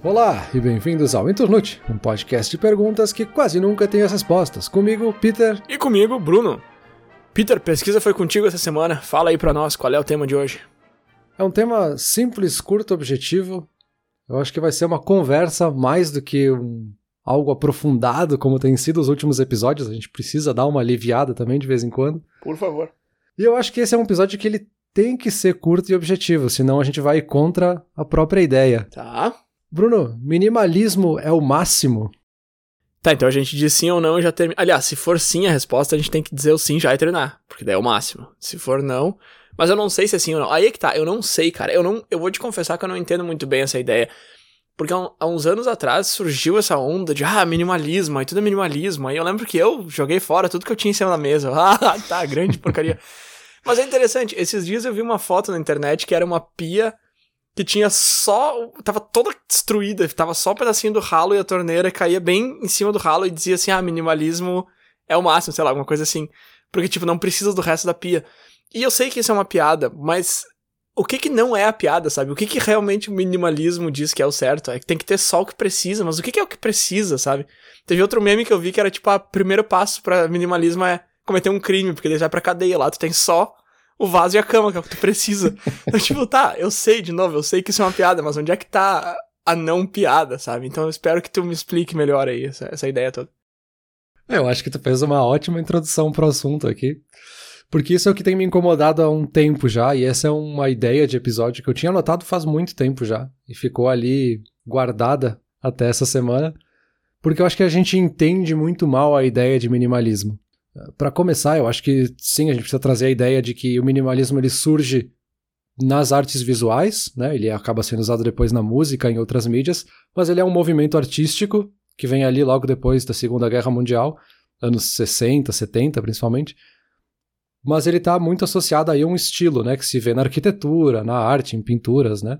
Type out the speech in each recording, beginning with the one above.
Olá e bem-vindos ao Internute, um podcast de perguntas que quase nunca tem as respostas. Comigo, Peter. E comigo, Bruno. Peter, pesquisa foi contigo essa semana. Fala aí pra nós qual é o tema de hoje. É um tema simples, curto, objetivo. Eu acho que vai ser uma conversa mais do que um, algo aprofundado, como tem sido os últimos episódios. A gente precisa dar uma aliviada também de vez em quando. Por favor. E eu acho que esse é um episódio que ele tem que ser curto e objetivo, senão a gente vai contra a própria ideia. Tá. Bruno, minimalismo é o máximo? Tá, então a gente diz sim ou não e já termina. Aliás, se for sim a resposta, a gente tem que dizer o sim já e treinar, porque daí é o máximo. Se for não. Mas eu não sei se é sim ou não. Aí é que tá, eu não sei, cara. Eu não. Eu vou te confessar que eu não entendo muito bem essa ideia. Porque há uns anos atrás surgiu essa onda de, ah, minimalismo, aí tudo é minimalismo. Aí eu lembro que eu joguei fora tudo que eu tinha em cima da mesa. Ah, tá, grande porcaria. Mas é interessante, esses dias eu vi uma foto na internet que era uma pia que tinha só. tava toda destruída, tava só um pedacinho do ralo e a torneira caía bem em cima do ralo e dizia assim: ah, minimalismo é o máximo, sei lá, alguma coisa assim. Porque, tipo, não precisa do resto da pia. E eu sei que isso é uma piada, mas o que que não é a piada, sabe? O que que realmente o minimalismo diz que é o certo? É que tem que ter só o que precisa, mas o que que é o que precisa, sabe? Teve outro meme que eu vi que era tipo, o primeiro passo para minimalismo é cometer um crime, porque daí vai pra cadeia lá, tu tem só o vaso e a cama, que é o que tu precisa. então, tipo, tá, eu sei, de novo, eu sei que isso é uma piada, mas onde é que tá a não piada, sabe? Então eu espero que tu me explique melhor aí essa, essa ideia toda. É, eu acho que tu fez uma ótima introdução pro assunto aqui. Porque isso é o que tem me incomodado há um tempo já, e essa é uma ideia de episódio que eu tinha anotado faz muito tempo já, e ficou ali guardada até essa semana, porque eu acho que a gente entende muito mal a ideia de minimalismo. Para começar, eu acho que sim, a gente precisa trazer a ideia de que o minimalismo ele surge nas artes visuais, né? Ele acaba sendo usado depois na música, em outras mídias, mas ele é um movimento artístico que vem ali logo depois da Segunda Guerra Mundial, anos 60, 70 principalmente. Mas ele está muito associado aí a um estilo, né, que se vê na arquitetura, na arte, em pinturas, né?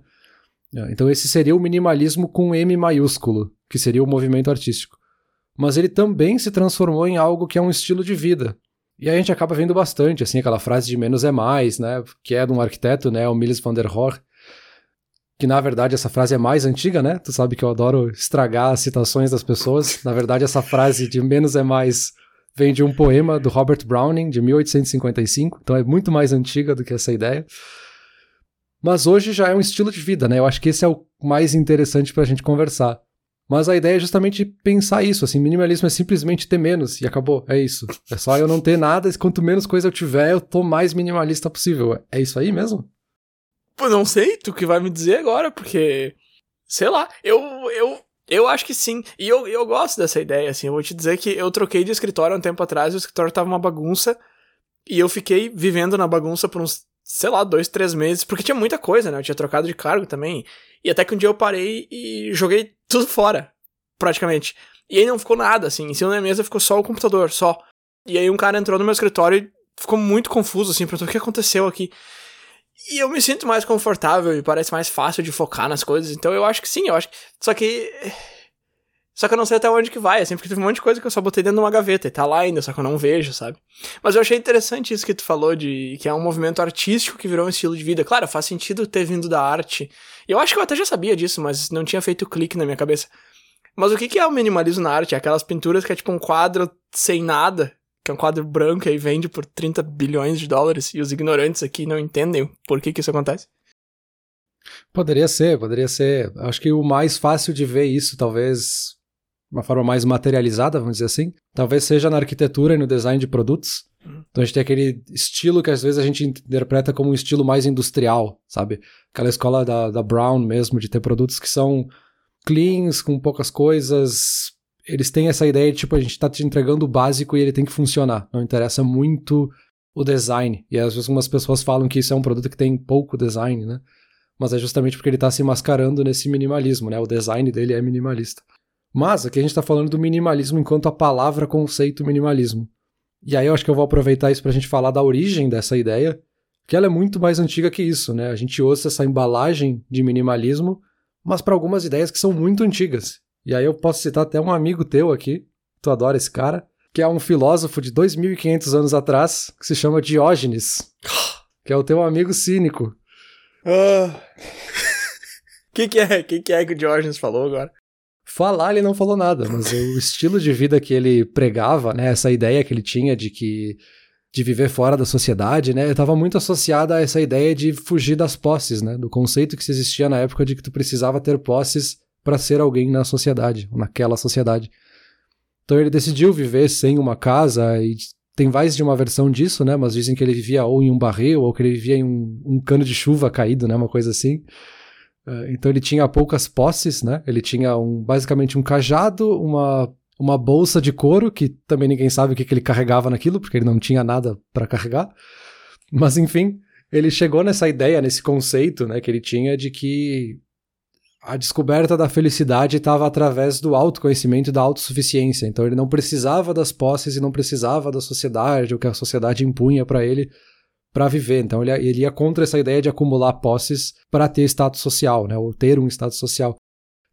Então esse seria o minimalismo com M maiúsculo, que seria o movimento artístico mas ele também se transformou em algo que é um estilo de vida. E a gente acaba vendo bastante, assim, aquela frase de menos é mais, né, que é de um arquiteto, né, o Miles van der Rohe, que na verdade essa frase é mais antiga, né? Tu sabe que eu adoro estragar as citações das pessoas. Na verdade, essa frase de menos é mais vem de um poema do Robert Browning de 1855, então é muito mais antiga do que essa ideia. Mas hoje já é um estilo de vida, né? Eu acho que esse é o mais interessante para a gente conversar. Mas a ideia é justamente pensar isso, assim, minimalismo é simplesmente ter menos e acabou, é isso. É só eu não ter nada, e quanto menos coisa eu tiver, eu tô mais minimalista possível. É isso aí mesmo? Pô, não sei, tu que vai me dizer agora, porque sei lá, eu eu eu acho que sim. E eu, eu gosto dessa ideia, assim. Eu vou te dizer que eu troquei de escritório um tempo atrás, o escritório tava uma bagunça. E eu fiquei vivendo na bagunça por uns, sei lá, dois, três meses, porque tinha muita coisa, né? Eu tinha trocado de cargo também. E até que um dia eu parei e joguei tudo fora, praticamente. E aí não ficou nada, assim. Em cima da mesa ficou só o computador, só. E aí um cara entrou no meu escritório e ficou muito confuso, assim, perguntou o que aconteceu aqui. E eu me sinto mais confortável e parece mais fácil de focar nas coisas. Então eu acho que sim, eu acho que. Só que só que eu não sei até onde que vai, assim, porque teve um monte de coisa que eu só botei dentro de uma gaveta e tá lá ainda, só que eu não vejo, sabe? Mas eu achei interessante isso que tu falou de que é um movimento artístico que virou um estilo de vida. Claro, faz sentido ter vindo da arte. Eu acho que eu até já sabia disso, mas não tinha feito clique na minha cabeça. Mas o que que é o minimalismo na arte? É aquelas pinturas que é tipo um quadro sem nada, que é um quadro branco e vende por 30 bilhões de dólares e os ignorantes aqui não entendem por que que isso acontece. Poderia ser, poderia ser. Acho que o mais fácil de ver isso, talvez, uma forma mais materializada, vamos dizer assim. Talvez seja na arquitetura e no design de produtos. Então a gente tem aquele estilo que às vezes a gente interpreta como um estilo mais industrial, sabe? Aquela escola da, da Brown mesmo, de ter produtos que são cleans, com poucas coisas. Eles têm essa ideia de, tipo, a gente está te entregando o básico e ele tem que funcionar. Não interessa muito o design. E às vezes algumas pessoas falam que isso é um produto que tem pouco design, né? Mas é justamente porque ele está se mascarando nesse minimalismo, né? O design dele é minimalista. Mas aqui a gente está falando do minimalismo enquanto a palavra conceito minimalismo. E aí eu acho que eu vou aproveitar isso para a gente falar da origem dessa ideia, que ela é muito mais antiga que isso, né? A gente usa essa embalagem de minimalismo, mas para algumas ideias que são muito antigas. E aí eu posso citar até um amigo teu aqui, tu adora esse cara, que é um filósofo de 2500 anos atrás, que se chama Diógenes, que é o teu amigo cínico. Ah. que, que é? O que, que é que o Diógenes falou agora? Falar ele não falou nada, mas o estilo de vida que ele pregava, né, essa ideia que ele tinha de que de viver fora da sociedade, né, estava muito associada a essa ideia de fugir das posses, né, do conceito que se existia na época de que tu precisava ter posses para ser alguém na sociedade, naquela sociedade. Então ele decidiu viver sem uma casa e tem mais de uma versão disso, né? Mas dizem que ele vivia ou em um barril ou que ele vivia em um, um cano de chuva caído, né? Uma coisa assim. Uh, então ele tinha poucas posses, né? Ele tinha um, basicamente um cajado, uma, uma bolsa de couro, que também ninguém sabe o que, que ele carregava naquilo, porque ele não tinha nada para carregar. Mas enfim, ele chegou nessa ideia, nesse conceito, né? Que ele tinha de que a descoberta da felicidade estava através do autoconhecimento e da autossuficiência. Então ele não precisava das posses e não precisava da sociedade, o que a sociedade impunha para ele para viver. Então ele, ele ia contra essa ideia de acumular posses para ter status social, né, ou ter um status social.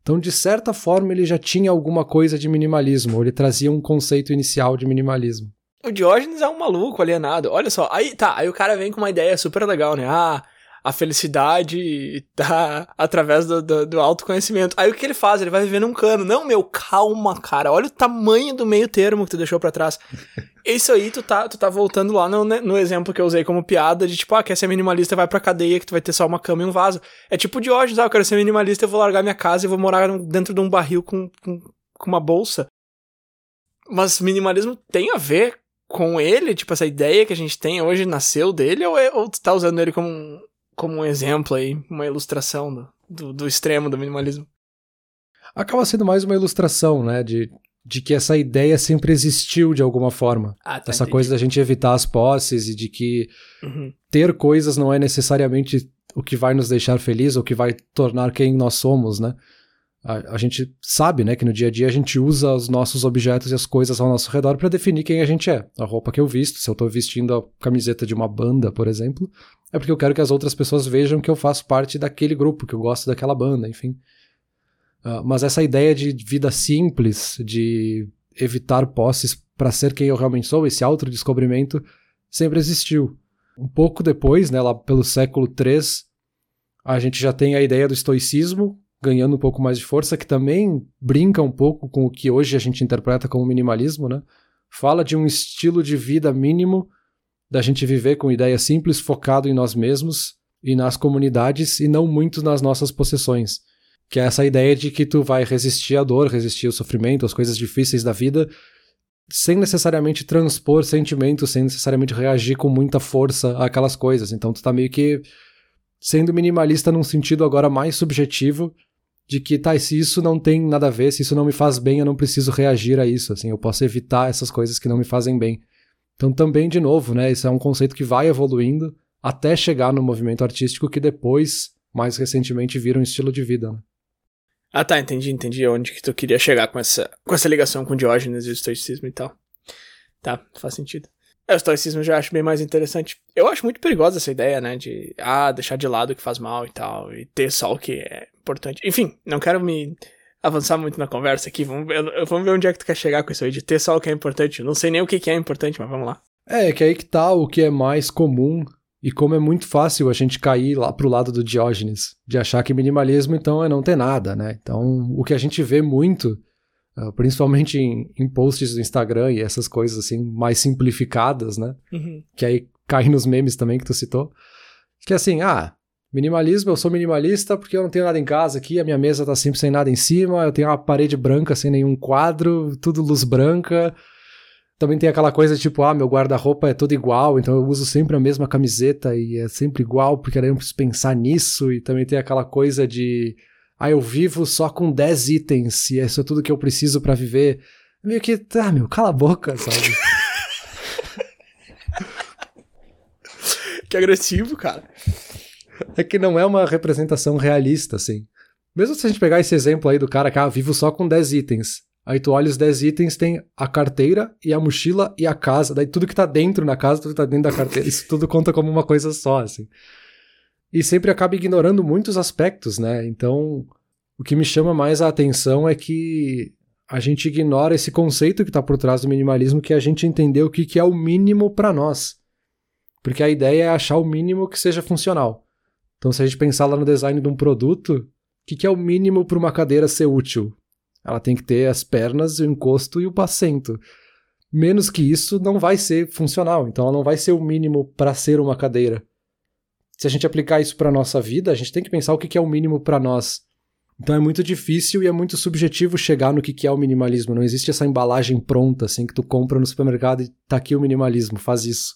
Então, de certa forma, ele já tinha alguma coisa de minimalismo, ou ele trazia um conceito inicial de minimalismo. O Diógenes é um maluco alienado. Olha só, aí tá, aí o cara vem com uma ideia super legal, né? Ah, a felicidade tá através do, do, do, autoconhecimento. Aí o que ele faz? Ele vai viver num cano. Não, meu, calma, cara. Olha o tamanho do meio termo que tu deixou para trás. Isso aí, tu tá, tu tá voltando lá no, no exemplo que eu usei como piada de tipo, ah, quer ser minimalista, vai pra cadeia que tu vai ter só uma cama e um vaso. É tipo de hoje, ah, eu quero ser minimalista, eu vou largar minha casa e vou morar dentro de um barril com, com, com uma bolsa. Mas minimalismo tem a ver com ele? Tipo, essa ideia que a gente tem hoje nasceu dele ou, é, ou tu tá usando ele como um, como um exemplo aí, uma ilustração do, do, do extremo do minimalismo. Acaba sendo mais uma ilustração, né, de, de que essa ideia sempre existiu de alguma forma. Ah, tá, essa entendi. coisa da gente evitar as posses e de que uhum. ter coisas não é necessariamente o que vai nos deixar felizes ou que vai tornar quem nós somos, né? A, a, gente sabe, né, que no dia a dia a gente usa os nossos objetos e as coisas ao nosso redor para definir quem a gente é. A roupa que eu visto, se eu tô vestindo a camiseta de uma banda, por exemplo, é porque eu quero que as outras pessoas vejam que eu faço parte daquele grupo, que eu gosto daquela banda, enfim. Uh, mas essa ideia de vida simples, de evitar posses para ser quem eu realmente sou, esse autodescobrimento, sempre existiu. Um pouco depois, né, lá pelo século III, a gente já tem a ideia do estoicismo, ganhando um pouco mais de força, que também brinca um pouco com o que hoje a gente interpreta como minimalismo, né? Fala de um estilo de vida mínimo, da gente viver com ideias simples, focado em nós mesmos e nas comunidades e não muito nas nossas possessões. Que é essa ideia de que tu vai resistir à dor, resistir ao sofrimento, às coisas difíceis da vida, sem necessariamente transpor sentimentos, sem necessariamente reagir com muita força àquelas coisas. Então tu tá meio que sendo minimalista num sentido agora mais subjetivo de que, tá, se isso não tem nada a ver, se isso não me faz bem, eu não preciso reagir a isso, assim, eu posso evitar essas coisas que não me fazem bem. Então também, de novo, né, isso é um conceito que vai evoluindo até chegar no movimento artístico que depois, mais recentemente, vira um estilo de vida, né? Ah tá, entendi, entendi onde que tu queria chegar com essa, com essa ligação com Diógenes e o estoicismo e tal. Tá, faz sentido. É, o estoicismo eu já acho bem mais interessante. Eu acho muito perigosa essa ideia, né? De, ah, deixar de lado o que faz mal e tal, e ter só o que é importante. Enfim, não quero me avançar muito na conversa aqui. Vamos ver, vamos ver onde é que tu quer chegar com isso aí, de ter só o que é importante. não sei nem o que, é importante, mas vamos lá. É, que aí que tá o que é mais comum e como é muito fácil a gente cair lá pro lado do Diógenes, de achar que minimalismo então é não ter nada, né? Então, o que a gente vê muito Uh, principalmente em, em, posts do Instagram e essas coisas assim mais simplificadas, né? Uhum. Que aí cai nos memes também que tu citou. Que é assim, ah, minimalismo, eu sou minimalista porque eu não tenho nada em casa aqui, a minha mesa tá sempre sem nada em cima, eu tenho uma parede branca sem nenhum quadro, tudo luz branca. Também tem aquela coisa tipo, ah, meu guarda-roupa é todo igual, então eu uso sempre a mesma camiseta e é sempre igual, porque aí eu não preciso pensar nisso. E também tem aquela coisa de ah, eu vivo só com 10 itens e isso é tudo que eu preciso para viver. Meio que, ah, meu, cala a boca, sabe? que agressivo, cara. É que não é uma representação realista, assim. Mesmo se a gente pegar esse exemplo aí do cara que, ah, vivo só com 10 itens. Aí tu olha os 10 itens, tem a carteira e a mochila e a casa. Daí tudo que tá dentro na casa, tudo que tá dentro da carteira. Isso tudo conta como uma coisa só, assim e sempre acaba ignorando muitos aspectos, né? Então, o que me chama mais a atenção é que a gente ignora esse conceito que está por trás do minimalismo, que é a gente entender o que, que é o mínimo para nós. Porque a ideia é achar o mínimo que seja funcional. Então, se a gente pensar lá no design de um produto, que, que é o mínimo para uma cadeira ser útil? Ela tem que ter as pernas, o encosto e o assento. Menos que isso não vai ser funcional, então ela não vai ser o mínimo para ser uma cadeira. Se a gente aplicar isso para nossa vida, a gente tem que pensar o que, é o mínimo para nós. Então é muito difícil e é muito subjetivo chegar no que, é o minimalismo. Não existe essa embalagem pronta, assim, que tu compra no supermercado e tá aqui o minimalismo, faz isso.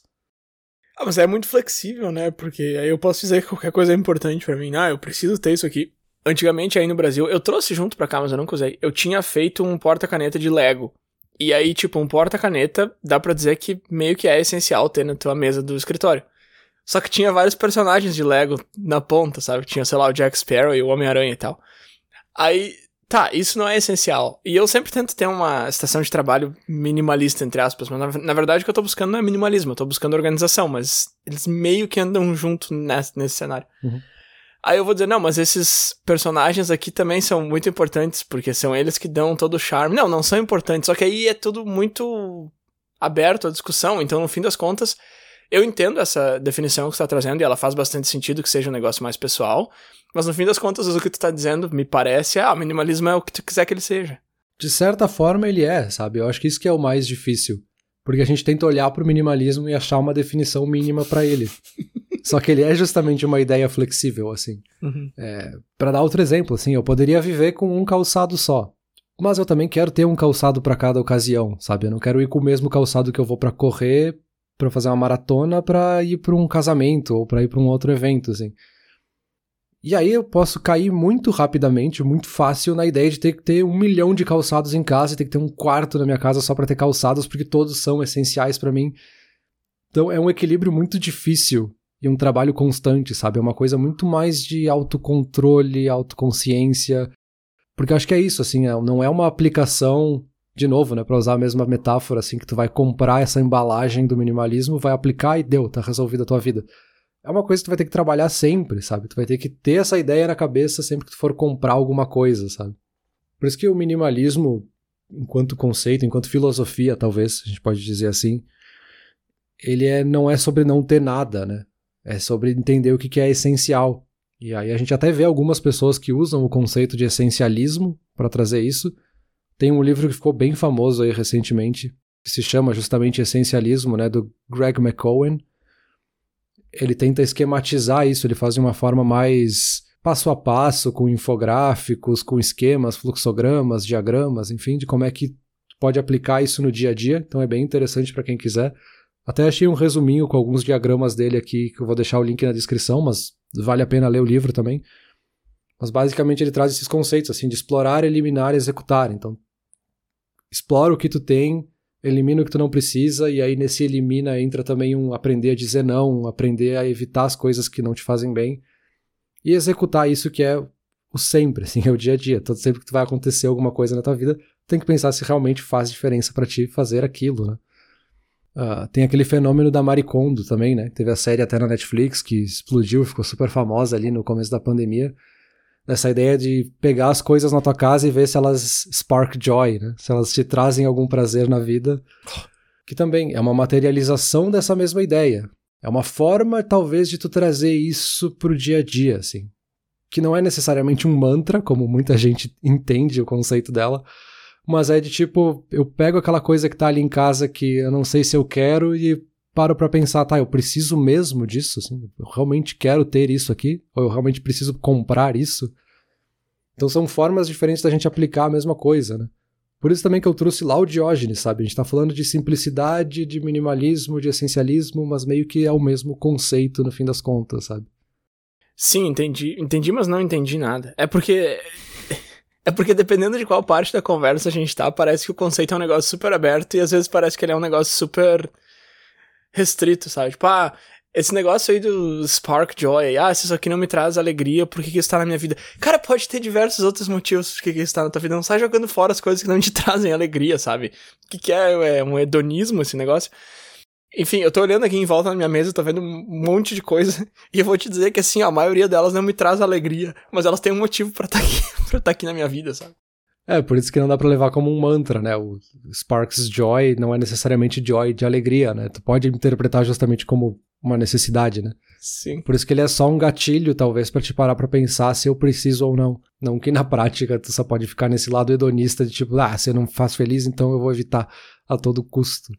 Ah, mas é muito flexível, né? Porque aí eu posso dizer que qualquer coisa é importante para mim. Ah, eu preciso ter isso aqui. Antigamente aí no Brasil, eu trouxe junto pra cá, mas eu nunca usei. Eu tinha feito um porta-caneta de Lego. E aí, tipo, um porta-caneta, dá pra dizer que meio que é essencial ter na tua mesa do escritório. Só que tinha vários personagens de Lego na ponta, sabe? Tinha, sei lá, o Jack Sparrow e o Homem-Aranha e tal. Aí, tá, isso não é essencial. E eu sempre tento ter uma estação de trabalho minimalista, entre aspas, mas na, na verdade o que eu tô buscando não é minimalismo, eu tô buscando organização, mas eles meio que andam junto nesse, nesse cenário. Uhum. Aí eu vou dizer, não, mas esses personagens aqui também são muito importantes, porque são eles que dão todo o charme. Não, não são importantes, só que aí é tudo muito aberto à discussão, então no fim das contas, eu entendo essa definição que você está trazendo e ela faz bastante sentido que seja um negócio mais pessoal, mas no fim das contas, o que tu está dizendo me parece, ah, o minimalismo é o que tu quiser que ele seja. De certa forma ele é, sabe? Eu acho que isso que é o mais difícil. Porque a gente tenta olhar para o minimalismo e achar uma definição mínima para ele. Só que ele é justamente uma ideia flexível, assim. Uhum. É, para dar outro exemplo, assim, eu poderia viver com um calçado só. Mas eu também quero ter um calçado para cada ocasião, sabe? Eu não quero ir com o mesmo calçado que eu vou para correr, para fazer uma maratona, para ir para um casamento ou para ir para um outro evento, assim. E aí eu posso cair muito rapidamente, muito fácil na ideia de ter que ter um milhão de calçados em casa e ter que ter um quarto na minha casa só para ter calçados, porque todos são essenciais para mim. Então é um equilíbrio muito difícil e um trabalho constante, sabe? É uma coisa muito mais de autocontrole, autoconsciência. Porque eu acho que é isso, assim, é, não é uma aplicação, de novo, né, para usar a mesma metáfora, assim, que tu vai comprar essa embalagem do minimalismo, vai aplicar e deu, tá resolvida a tua vida. É uma coisa que tu vai ter que trabalhar sempre, sabe? Tu vai ter que ter essa ideia na cabeça sempre que tu for comprar alguma coisa, sabe? Por isso que o minimalismo, enquanto conceito, enquanto filosofia, talvez, a gente pode dizer assim, ele é, não é sobre não ter nada, né? É sobre entender o que, que é essencial. E aí a gente até vê algumas pessoas que usam o conceito de essencialismo para trazer isso. Tem um livro que ficou bem famoso aí recentemente, que se chama justamente Essencialismo, né, do Greg McCowan. Ele tenta esquematizar isso, ele faz de uma forma mais passo a passo, com infográficos, com esquemas, fluxogramas, diagramas, enfim, de como é que pode aplicar isso no dia a dia. Então é bem interessante para quem quiser. Até achei um resuminho com alguns diagramas dele aqui, que eu vou deixar o link na descrição, mas vale a pena ler o livro também. Mas basicamente ele traz esses conceitos, assim, de explorar, eliminar executar. Então, explora o que tu tem, elimina o que tu não precisa, e aí nesse elimina entra também um aprender a dizer não, aprender a evitar as coisas que não te fazem bem, e executar isso que é o sempre, assim, é o dia a dia. Todo sempre que vai acontecer alguma coisa na tua vida, tem que pensar se realmente faz diferença para ti fazer aquilo, né? Uh, tem aquele fenômeno da Maricondo também, né? Teve a série até na Netflix que explodiu, ficou super famosa ali no começo da pandemia. Essa ideia de pegar as coisas na tua casa e ver se elas spark joy, né? Se elas te trazem algum prazer na vida. Que também é uma materialização dessa mesma ideia. É uma forma, talvez, de tu trazer isso pro dia a dia, assim. Que não é necessariamente um mantra, como muita gente entende o conceito dela, mas é de tipo, eu pego aquela coisa que tá ali em casa que eu não sei se eu quero e paro para pensar, tá, eu preciso mesmo disso, assim, eu realmente quero ter isso aqui, ou eu realmente preciso comprar isso. Então são formas diferentes da gente aplicar a mesma coisa, né? Por isso também que eu trouxe lá o Diógenes, sabe? A gente tá falando de simplicidade, de minimalismo, de essencialismo, mas meio que é o mesmo conceito no fim das contas, sabe? Sim, entendi. Entendi, mas não entendi nada. É porque é porque dependendo de qual parte da conversa a gente tá, parece que o conceito é um negócio super aberto e às vezes parece que ele é um negócio super restrito, sabe? Tipo, ah, esse negócio aí do Spark Joy, ah, se isso aqui não me traz alegria, por que, que isso tá na minha vida? Cara, pode ter diversos outros motivos por que, que isso tá na tua vida. Não sai jogando fora as coisas que não te trazem alegria, sabe? O que, que é? É um hedonismo esse negócio? Enfim, eu tô olhando aqui em volta na minha mesa, tô vendo um monte de coisa, e eu vou te dizer que assim, a maioria delas não me traz alegria, mas elas têm um motivo para estar tá aqui, estar tá aqui na minha vida, sabe? É, por isso que não dá para levar como um mantra, né? O Sparks Joy não é necessariamente joy de alegria, né? Tu pode interpretar justamente como uma necessidade, né? Sim. Por isso que ele é só um gatilho, talvez, para te parar pra pensar se eu preciso ou não. Não que na prática tu só pode ficar nesse lado hedonista de tipo, ah, se eu não faz feliz, então eu vou evitar a todo custo.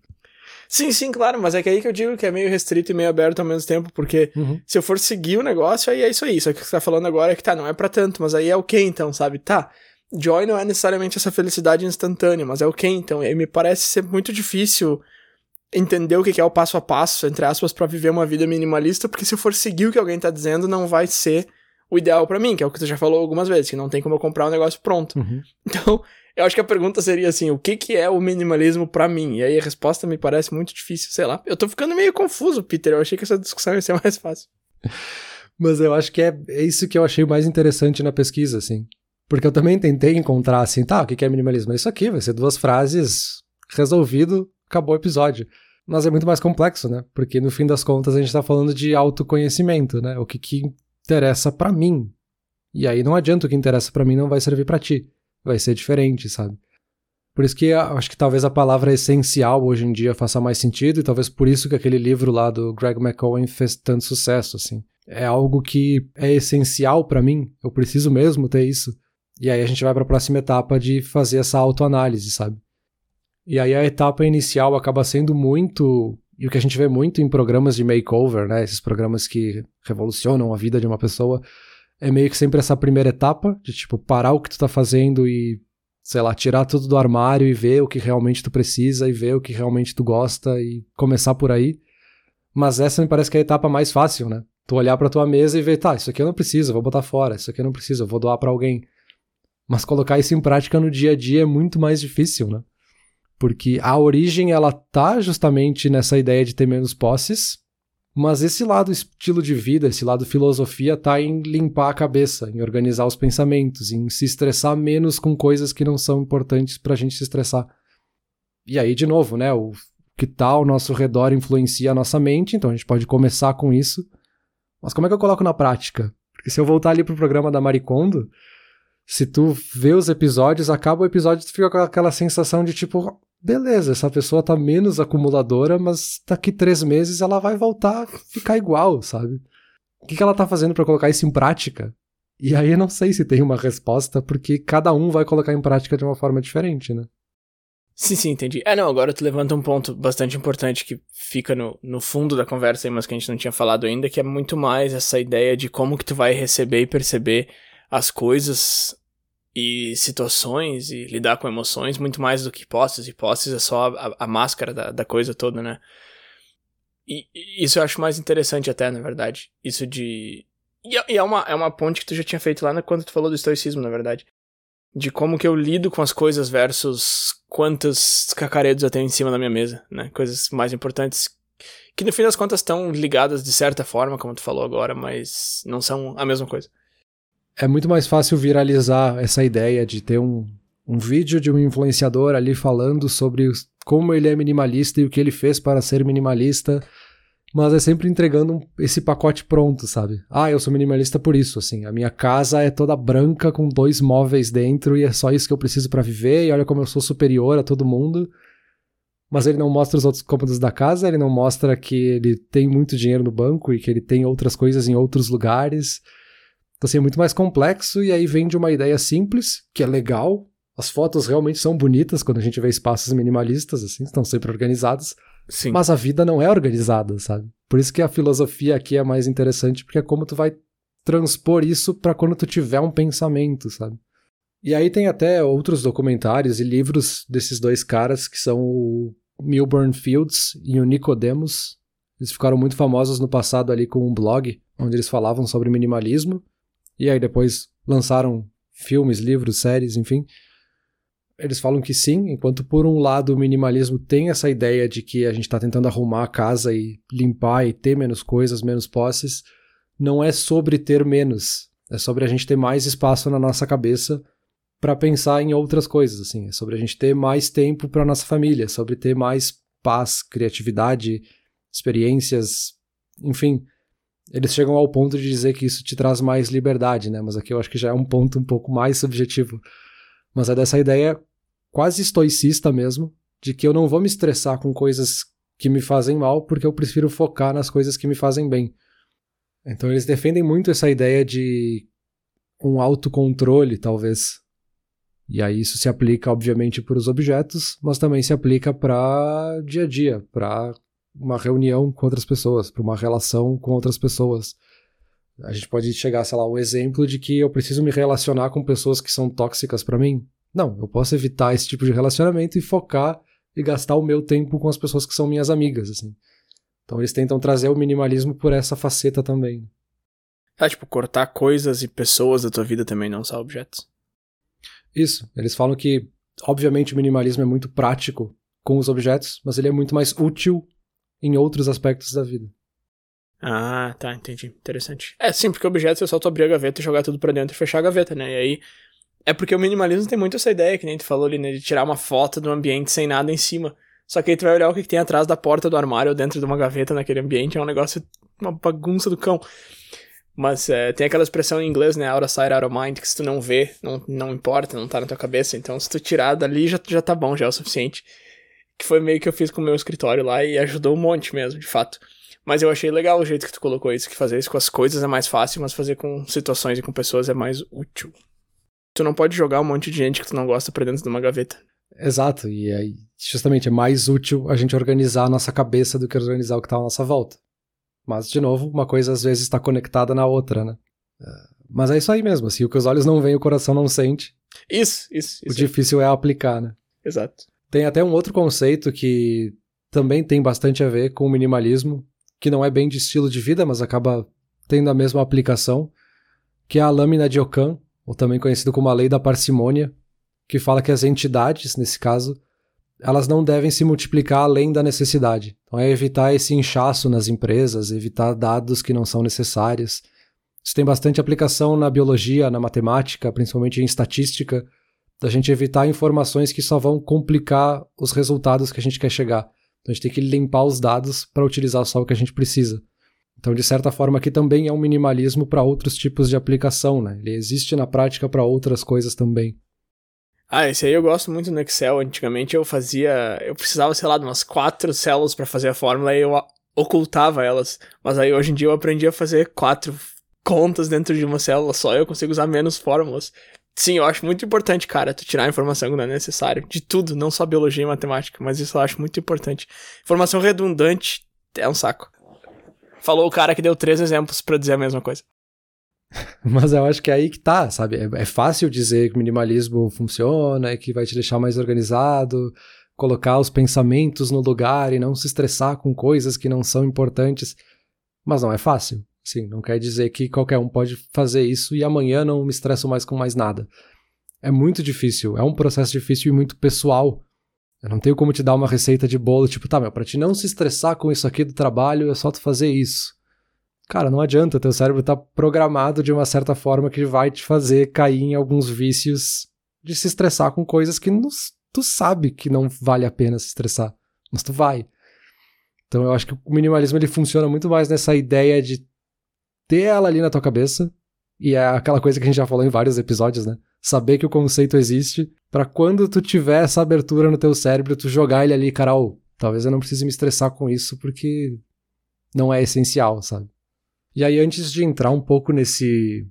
Sim, sim, claro, mas é que aí que eu digo que é meio restrito e meio aberto ao mesmo tempo, porque Uhum. se eu for seguir o negócio, aí é isso aí. Só que o que você tá falando agora é que tá, não é pra tanto, mas aí é o que então, sabe? Tá, joy não é necessariamente essa felicidade instantânea, mas é o que então? E me parece ser muito difícil entender o que é o passo a passo, entre aspas, pra viver uma vida minimalista, porque se eu for seguir o que alguém tá dizendo, não vai ser o ideal pra mim, que é o que tu já falou algumas vezes, que não tem como eu comprar um negócio pronto. Uhum. Então, eu acho que a pergunta seria assim, o que que é o minimalismo pra mim? E aí a resposta me parece muito difícil, sei lá. Eu tô ficando meio confuso, Peter. Eu achei que essa discussão ia ser mais fácil. Mas eu acho que é, é isso que eu achei mais interessante na pesquisa, assim. Porque eu também tentei encontrar, assim, tá, o que é minimalismo? Isso aqui vai ser duas frases, resolvido, acabou o episódio. Mas é muito mais complexo, né? Porque no fim das contas a gente tá falando de autoconhecimento, né? O que que interessa pra mim. E aí não adianta o que interessa pra mim não vai servir pra ti. Vai ser diferente, sabe? Por isso que acho que talvez a palavra essencial hoje em dia faça mais sentido e talvez por isso que aquele livro lá do Greg McCowan fez tanto sucesso, assim. É algo que é essencial pra mim, eu preciso mesmo ter isso. E aí a gente vai pra próxima etapa de fazer essa autoanálise, sabe? E aí a etapa inicial acaba sendo muito, e o que a gente vê muito em programas de makeover, né, esses programas que revolucionam a vida de uma pessoa, é meio que sempre essa primeira etapa de tipo parar o que tu tá fazendo e sei lá, tirar tudo do armário e ver o que realmente tu precisa e ver o que realmente tu gosta e começar por aí. Mas essa me parece que é a etapa mais fácil, né? Tu olhar pra tua mesa e ver, tá, isso aqui eu não preciso, vou botar fora, isso aqui eu não preciso, eu vou doar pra alguém. Mas colocar isso em prática no dia a dia é muito mais difícil, né? Porque a origem ela tá justamente nessa ideia de ter menos posses, mas esse lado estilo de vida, esse lado filosofia tá em limpar a cabeça, em organizar os pensamentos, em se estressar menos com coisas que não são importantes pra gente se estressar. E aí, de novo, né, o que tá ao nosso redor influencia a nossa mente, então a gente pode começar com isso. Mas como é que eu coloco na prática? Porque se eu voltar ali pro programa da Maricondo, se tu vê os episódios, acaba o episódio, tu fica com aquela sensação de tipo, beleza, essa pessoa tá menos acumuladora, mas daqui três meses ela vai voltar a ficar igual, sabe? O que, que ela tá fazendo para colocar isso em prática? E aí eu não sei se tem uma resposta, porque cada um vai colocar em prática de uma forma diferente, né? Sim, sim, entendi. É, não, agora tu levanta um ponto bastante importante que fica no, no fundo da conversa aí, mas que a gente não tinha falado ainda, que é muito mais essa ideia de como que tu vai receber e perceber as coisas e situações e lidar com emoções muito mais do que posses, e posses é só a, a máscara da, da coisa toda, né? E, isso eu acho mais interessante até, na verdade. Isso de... E, é- e é, uma, é uma ponte que tu já tinha feito lá quando tu falou do estoicismo, na verdade. De como que eu lido com as coisas versus quantos cacaredos eu tenho em cima da minha mesa, né? Coisas mais importantes que no fim das contas estão ligadas de certa forma, como tu falou agora, mas não são a mesma coisa. É muito mais fácil viralizar essa ideia de ter um, um vídeo de um influenciador ali falando sobre como ele é minimalista e o que ele fez para ser minimalista, mas é sempre entregando um- esse pacote pronto, sabe? Ah, eu sou minimalista por isso, assim, a minha casa é toda branca com dois móveis dentro e é só isso que eu preciso para viver e olha como eu sou superior a todo mundo. Mas ele não mostra os outros cômodos da casa, ele não mostra que ele tem muito dinheiro no banco e que ele tem outras coisas em outros lugares. Então, assim, é muito mais complexo e aí vem de uma ideia simples, que é legal. As fotos realmente são bonitas quando a gente vê espaços minimalistas, assim, estão sempre organizados. Sim. Mas a vida não é organizada, sabe? Por isso que a filosofia aqui é mais interessante, porque é como tu vai transpor isso para quando tu tiver um pensamento, sabe? E aí tem até outros documentários e livros desses dois caras, que são o Milburn Fields e o Nicodemus. Eles ficaram muito famosos no passado ali com um blog, onde eles falavam sobre minimalismo. E aí depois lançaram filmes, livros, séries, enfim. Eles falam que sim, enquanto por um lado o minimalismo tem essa ideia de que a gente está tentando arrumar a casa e limpar e ter menos coisas, menos posses, não é sobre ter menos, é sobre a gente ter mais espaço na nossa cabeça para pensar em outras coisas, assim, é sobre a gente ter mais tempo para nossa família, é sobre ter mais paz, criatividade, experiências, enfim, eles chegam ao ponto de dizer que isso te traz mais liberdade, né? Mas aqui eu acho que já é um ponto um pouco mais subjetivo. Mas é dessa ideia quase estoicista mesmo, de que eu não vou me estressar com coisas que me fazem mal, porque eu prefiro focar nas coisas que me fazem bem. Então eles defendem muito essa ideia de um autocontrole, talvez. E aí isso se aplica, obviamente, para os objetos, mas também se aplica para dia a dia, para uma reunião com outras pessoas, para uma relação com outras pessoas. A gente pode chegar, sei lá, o exemplo de que eu preciso me relacionar com pessoas que são tóxicas para mim. Não, eu posso evitar esse tipo de relacionamento e focar e gastar o meu tempo com as pessoas que são minhas amigas, assim. Então eles tentam trazer o minimalismo por essa faceta também. Ah, tipo, cortar coisas e pessoas da tua vida também, não só objetos. Isso. Eles falam que, obviamente, o minimalismo é muito prático com os objetos, mas ele é muito mais útil em outros aspectos da vida. Ah, tá, entendi. Interessante. É, sim, porque objetos é só tu abrir a gaveta e jogar tudo pra dentro e fechar a gaveta, né? E aí. É porque o minimalismo tem muito essa ideia, que nem tu falou ali, né? De tirar uma foto do ambiente sem nada em cima. Só que aí tu vai olhar o que, tem atrás da porta do armário ou dentro de uma gaveta naquele ambiente, é um negócio, uma bagunça do cão. Mas é, tem aquela expressão em inglês, né? Out of sight, out of mind, que se tu não vê, não, não importa, não tá na tua cabeça. Então, se tu tirar dali, já, já tá bom, já é o suficiente. Que foi meio que eu fiz com o meu escritório lá e ajudou um monte mesmo, de fato. Mas eu achei legal o jeito que tu colocou isso, que fazer isso com as coisas é mais fácil, mas fazer com situações e com pessoas é mais útil. Tu não pode jogar um monte de gente que tu não gosta pra dentro de uma gaveta. Exato, e aí justamente é mais útil a gente organizar a nossa cabeça do que organizar o que tá à nossa volta. Mas, de novo, uma coisa às vezes está conectada na outra, né? É, mas é isso aí mesmo, assim, o que os olhos não veem, o coração não sente. Isso, isso. isso o difícil é aplicar, né? Exato. Tem até um outro conceito que também tem bastante a ver com o minimalismo, que não é bem de estilo de vida, mas acaba tendo a mesma aplicação, que é a lâmina de Ockham, ou também conhecido como a lei da parcimônia, que fala que as entidades, nesse caso, elas não devem se multiplicar além da necessidade. Então é evitar esse inchaço nas empresas, evitar dados que não são necessários. Isso tem bastante aplicação na biologia, na matemática, principalmente em estatística, da gente evitar informações que só vão complicar os resultados que a gente quer chegar. Então a gente tem que limpar os dados para utilizar só o que a gente precisa. Então, de certa forma, aqui também é um minimalismo para outros tipos de aplicação, né? Ele existe na prática para outras coisas também. Ah, esse aí eu gosto muito no Excel. Antigamente eu fazia. Eu precisava, sei lá, de umas quatro células para fazer a fórmula e eu ocultava elas. Mas aí hoje em dia eu aprendi a fazer quatro contas dentro de uma célula só eu consigo usar menos fórmulas. Sim, eu acho muito importante, cara, tu tirar a informação que não é necessário. De tudo, não só biologia e matemática, mas isso eu acho muito importante. Informação redundante é um saco. Falou o cara que deu três exemplos para dizer a mesma coisa. Mas eu acho que é aí que tá, sabe? É, é fácil dizer que o minimalismo funciona, que vai te deixar mais organizado, colocar os pensamentos no lugar e não se estressar com coisas que não são importantes. Mas não é fácil. Sim, não quer dizer que qualquer um pode fazer isso e amanhã não me estresso mais com mais nada. É muito difícil, é um processo difícil e muito pessoal. Eu não tenho como te dar uma receita de bolo, tipo, tá, meu, pra te não se estressar com isso aqui do trabalho, é só tu fazer isso. Cara, não adianta, teu cérebro tá programado de uma certa forma que vai te fazer cair em alguns vícios de se estressar com coisas que não, tu sabe que não vale a pena se estressar, mas tu vai. Então eu acho que o minimalismo ele funciona muito mais nessa ideia de ter ela ali na tua cabeça, e é aquela coisa que a gente já falou em vários episódios, né? Saber que o conceito existe, para quando tu tiver essa abertura no teu cérebro, tu jogar ele ali, cara, oh, talvez eu não precise me estressar com isso porque não é essencial, sabe? E aí, antes de entrar um pouco nesse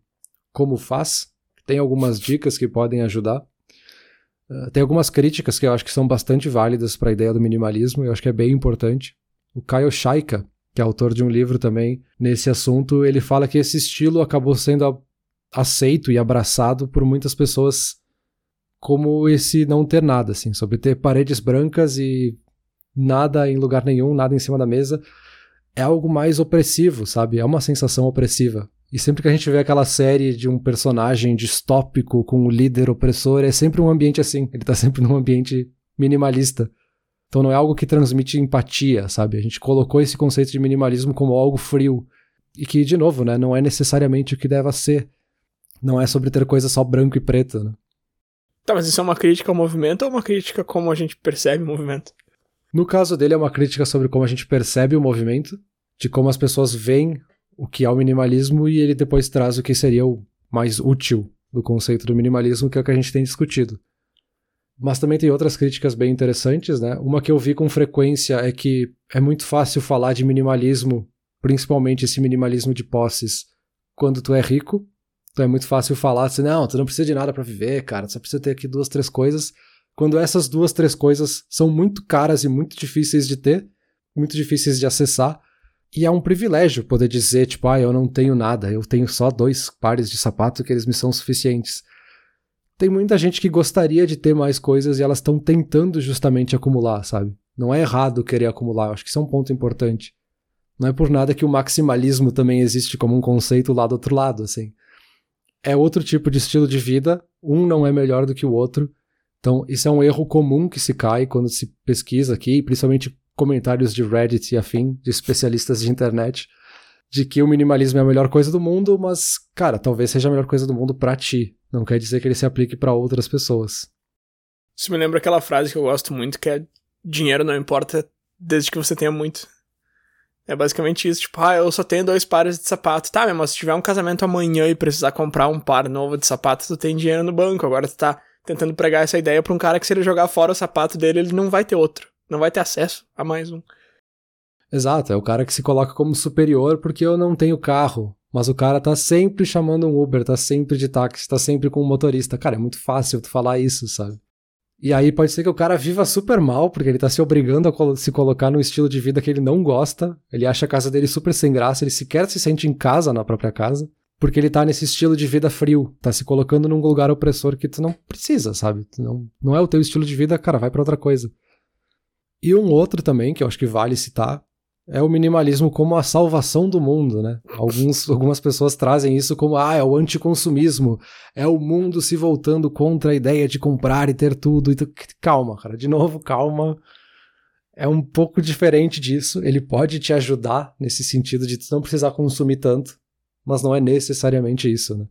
como faz, tem algumas dicas que podem ajudar. Uh, tem algumas críticas que eu acho que são bastante válidas para a ideia do minimalismo, eu acho que é bem importante. O Kyle Shaika, que é autor de um livro também nesse assunto, ele fala que esse estilo acabou sendo aceito e abraçado por muitas pessoas como esse não ter nada, assim, sobre ter paredes brancas e nada em lugar nenhum, nada em cima da mesa é algo mais opressivo, sabe? É uma sensação opressiva. E sempre que a gente vê aquela série de um personagem distópico com um líder opressor, é sempre um ambiente assim. Ele tá sempre num ambiente minimalista. Então não é algo que transmite empatia, sabe? A gente colocou esse conceito de minimalismo como algo frio. E que, de novo, né, não é necessariamente o que deve ser. Não é sobre ter coisa só branco e preto, né? Tá, mas isso é uma crítica ao movimento ou uma crítica como a gente percebe o movimento? No caso dele, é uma crítica sobre como a gente percebe o movimento, de como as pessoas veem o que é o minimalismo, e ele depois traz o que seria o mais útil do conceito do minimalismo, que é o que a gente tem discutido. Mas também tem outras críticas bem interessantes, né? Uma que eu vi com frequência é que é muito fácil falar de minimalismo principalmente esse minimalismo de posses, quando tu é rico. Então é muito fácil falar assim, não, tu não precisa de nada para viver, cara, tu só precisa ter aqui duas, três coisas. Quando essas duas, três coisas são muito caras e muito difíceis de ter, muito difíceis de acessar, e é um privilégio poder dizer, tipo, ah, eu não tenho nada, eu tenho só dois pares de sapato que eles me são suficientes. Tem muita gente que gostaria de ter mais coisas e elas estão tentando justamente acumular, sabe? Não é errado querer acumular, eu acho que isso é um ponto importante. Não é por nada que o maximalismo também existe como um conceito lá do outro lado, assim. É outro tipo de estilo de vida, um não é melhor do que o outro. Então, isso é um erro comum que se cai quando se pesquisa aqui, principalmente comentários de Reddit e afim, de especialistas de internet, de que o minimalismo é a melhor coisa do mundo, mas, cara, talvez seja a melhor coisa do mundo para ti. Não quer dizer que ele se aplique para outras pessoas. Isso me lembra aquela frase que eu gosto muito, que é dinheiro não importa desde que você tenha muito. É basicamente isso, tipo, ah, eu só tenho dois pares de sapato. Tá, mas se tiver um casamento amanhã e precisar comprar um par novo de sapato, tu tem dinheiro no banco. Agora tu tá tentando pregar essa ideia pra um cara que se ele jogar fora o sapato dele, ele não vai ter outro não vai ter acesso a mais um. Exato, é o cara que se coloca como superior porque eu não tenho carro. Mas o cara tá sempre chamando um Uber, tá sempre de táxi, tá sempre com um motorista. Cara, é muito fácil tu falar isso, sabe? E aí pode ser que o cara viva super mal, porque ele tá se obrigando a se colocar num estilo de vida que ele não gosta. Ele acha a casa dele super sem graça, ele sequer se sente em casa na própria casa, porque ele tá nesse estilo de vida frio, tá se colocando num lugar opressor que tu não precisa, sabe? Tu não, não é o teu estilo de vida, cara, vai para outra coisa. E um outro também, que eu acho que vale citar, é o minimalismo como a salvação do mundo, né? Alguns, algumas pessoas trazem isso como, ah, é o anticonsumismo, é o mundo se voltando contra a ideia de comprar e ter tudo. Então, calma, cara, de novo, calma. É um pouco diferente disso. Ele pode te ajudar nesse sentido de não precisar consumir tanto, mas não é necessariamente isso, né?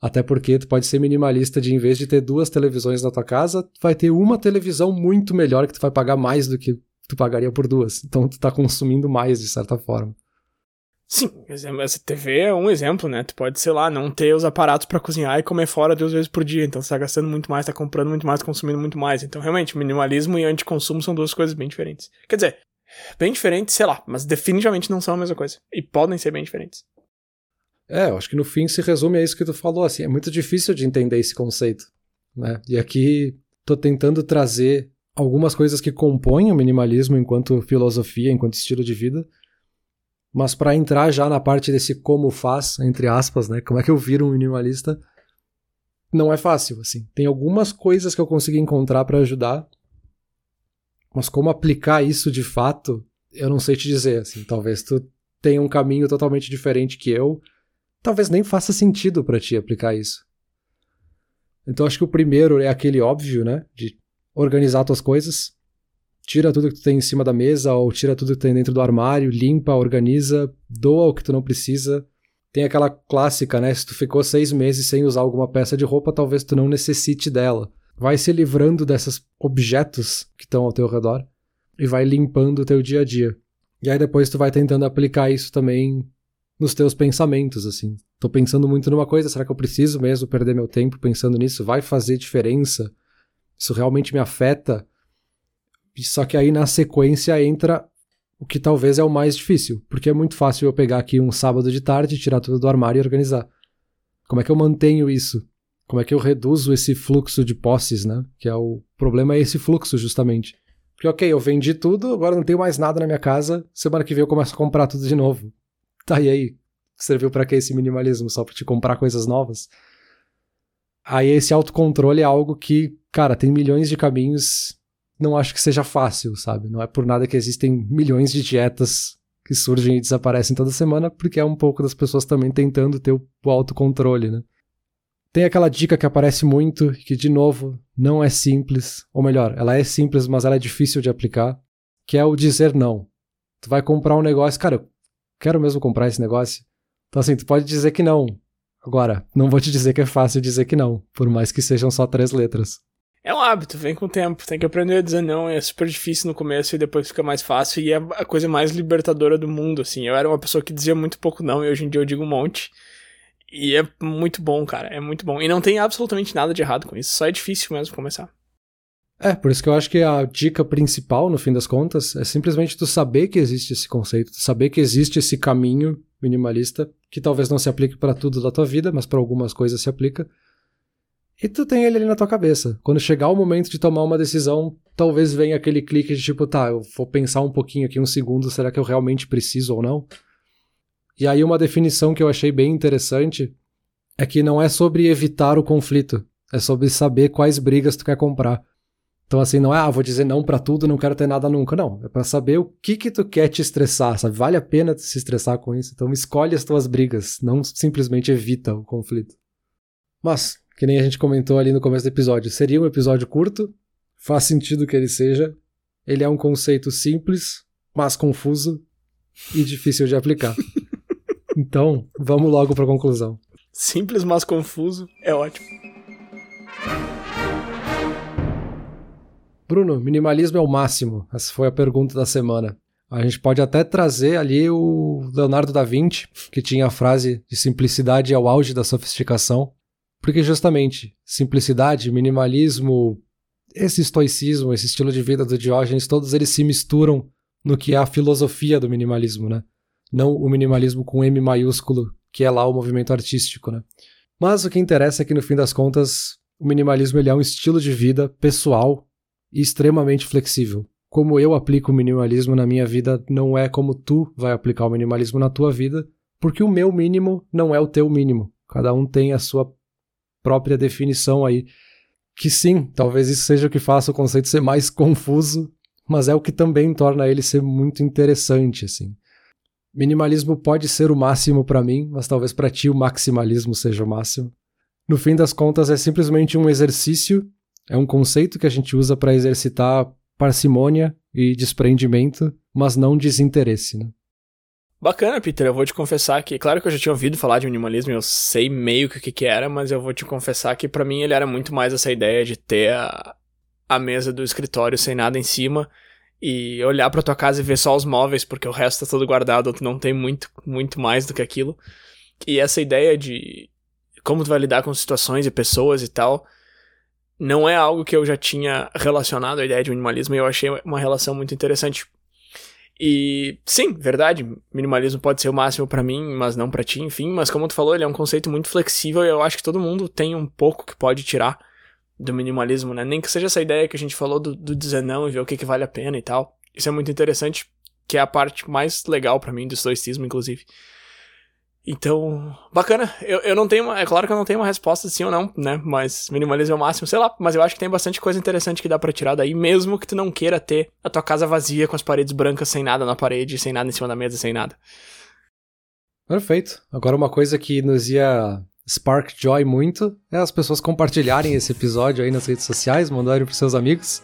Até porque tu pode ser minimalista de em vez de ter duas televisões na tua casa, vai ter uma televisão muito melhor que tu vai pagar mais do que tu pagaria por duas. Então tu tá consumindo mais de certa forma. Sim, essa TV é um exemplo, né? Tu pode, sei lá, não ter os aparatos para cozinhar e comer fora duas vezes por dia. Então você tá gastando muito mais, tá comprando muito mais, consumindo muito mais. Então, realmente, minimalismo e anticonsumo são duas coisas bem diferentes. Quer dizer, bem diferentes, sei lá, mas definitivamente não são a mesma coisa. E podem ser bem diferentes. É, eu acho que no fim se resume a isso que tu falou, assim, é muito difícil de entender esse conceito, né? E aqui tô tentando trazer algumas coisas que compõem o minimalismo enquanto filosofia, enquanto estilo de vida, mas para entrar já na parte desse como faz, entre aspas, né? Como é que eu viro um minimalista? Não é fácil, assim. Tem algumas coisas que eu consegui encontrar para ajudar, mas como aplicar isso de fato, eu não sei te dizer, assim. Talvez tu tenha um caminho totalmente diferente que eu, talvez nem faça sentido para ti aplicar isso. Então acho que o primeiro é aquele óbvio, né? De organizar tuas coisas. Tira tudo que tu tem em cima da mesa ou tira tudo que tem dentro do armário, limpa, organiza, doa o que tu não precisa. Tem aquela clássica, né? Se tu ficou seis meses sem usar alguma peça de roupa, talvez tu não necessite dela. Vai se livrando desses objetos que estão ao teu redor e vai limpando o teu dia a dia. E aí depois tu vai tentando aplicar isso também nos teus pensamentos, assim. Tô pensando muito numa coisa, será que eu preciso mesmo perder meu tempo pensando nisso? Vai fazer diferença? Isso realmente me afeta? Só que aí na sequência entra o que talvez é o mais difícil, porque é muito fácil eu pegar aqui um sábado de tarde, tirar tudo do armário e organizar. Como é que eu mantenho isso? Como é que eu reduzo esse fluxo de posses, né? Que é o problema é esse fluxo justamente. Porque ok, eu vendi tudo, agora não tenho mais nada na minha casa, semana que vem eu começo a comprar tudo de novo. Tá, e aí? Serviu para que esse minimalismo? Só pra te comprar coisas novas? Aí esse autocontrole é algo que, cara, tem milhões de caminhos. Não acho que seja fácil, sabe? Não é por nada que existem milhões de dietas que surgem e desaparecem toda semana, porque é um pouco das pessoas também tentando ter o autocontrole, né? Tem aquela dica que aparece muito, que de novo não é simples, ou melhor, ela é simples, mas ela é difícil de aplicar, que é o dizer não. Tu vai comprar um negócio, cara, quero mesmo comprar esse negócio. Então, assim, tu pode dizer que não. Agora, não vou te dizer que é fácil dizer que não, por mais que sejam só três letras. É um hábito, vem com o tempo. Tem que aprender a dizer não. É super difícil no começo e depois fica mais fácil. E é a coisa mais libertadora do mundo, assim. Eu era uma pessoa que dizia muito pouco não e hoje em dia eu digo um monte. E é muito bom, cara. É muito bom. E não tem absolutamente nada de errado com isso. Só é difícil mesmo começar. É, por isso que eu acho que a dica principal, no fim das contas, é simplesmente tu saber que existe esse conceito, tu saber que existe esse caminho minimalista, que talvez não se aplique para tudo da tua vida, mas para algumas coisas se aplica. E tu tem ele ali na tua cabeça. Quando chegar o momento de tomar uma decisão, talvez venha aquele clique de tipo, tá, eu vou pensar um pouquinho aqui, um segundo, será que eu realmente preciso ou não? E aí uma definição que eu achei bem interessante é que não é sobre evitar o conflito, é sobre saber quais brigas tu quer comprar. Então, assim, não é, ah, vou dizer não para tudo, não quero ter nada nunca. Não, é para saber o que que tu quer te estressar, sabe? Vale a pena se estressar com isso. Então, escolhe as tuas brigas, não simplesmente evita o conflito. Mas, que nem a gente comentou ali no começo do episódio, seria um episódio curto, faz sentido que ele seja. Ele é um conceito simples, mas confuso e difícil de aplicar. então, vamos logo para a conclusão. Simples, mas confuso, é ótimo. Bruno, minimalismo é o máximo? Essa foi a pergunta da semana. A gente pode até trazer ali o Leonardo da Vinci, que tinha a frase de simplicidade ao auge da sofisticação, porque justamente simplicidade, minimalismo, esse estoicismo, esse estilo de vida do Diógenes, todos eles se misturam no que é a filosofia do minimalismo, né? Não o minimalismo com M maiúsculo, que é lá o movimento artístico, né? Mas o que interessa é que no fim das contas, o minimalismo ele é um estilo de vida pessoal e extremamente flexível. Como eu aplico o minimalismo na minha vida não é como tu vai aplicar o minimalismo na tua vida, porque o meu mínimo não é o teu mínimo. Cada um tem a sua própria definição aí. Que sim, talvez isso seja o que faça o conceito ser mais confuso, mas é o que também torna ele ser muito interessante, assim. Minimalismo pode ser o máximo para mim, mas talvez para ti o maximalismo seja o máximo. No fim das contas, é simplesmente um exercício é um conceito que a gente usa para exercitar parcimônia e desprendimento, mas não desinteresse, né? Bacana, Peter. Eu vou te confessar que, claro que eu já tinha ouvido falar de minimalismo, eu sei meio que o que, que era, mas eu vou te confessar que para mim ele era muito mais essa ideia de ter a, a mesa do escritório sem nada em cima e olhar para tua casa e ver só os móveis, porque o resto tá todo guardado, tu não tem muito, muito mais do que aquilo. E essa ideia de como tu vai lidar com situações e pessoas e tal, não é algo que eu já tinha relacionado à ideia de minimalismo e eu achei uma relação muito interessante. E sim, verdade, minimalismo pode ser o máximo para mim, mas não para ti, enfim, mas como tu falou, ele é um conceito muito flexível e eu acho que todo mundo tem um pouco que pode tirar do minimalismo, né? Nem que seja essa ideia que a gente falou do, do dizer não e ver o que, que vale a pena e tal. Isso é muito interessante, que é a parte mais legal para mim do estoicismo, inclusive. Então, bacana. Eu, eu não tenho. Uma, é claro que eu não tenho uma resposta sim ou não, né? Mas minimalismo é o máximo, sei lá. Mas eu acho que tem bastante coisa interessante que dá para tirar daí, mesmo que tu não queira ter a tua casa vazia com as paredes brancas sem nada na parede, sem nada em cima da mesa, sem nada. Perfeito. Agora, uma coisa que nos ia spark joy muito é as pessoas compartilharem esse episódio aí nas redes sociais, mandarem pros seus amigos.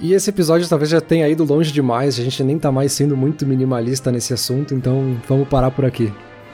E esse episódio talvez já tenha ido longe demais, a gente nem tá mais sendo muito minimalista nesse assunto, então vamos parar por aqui.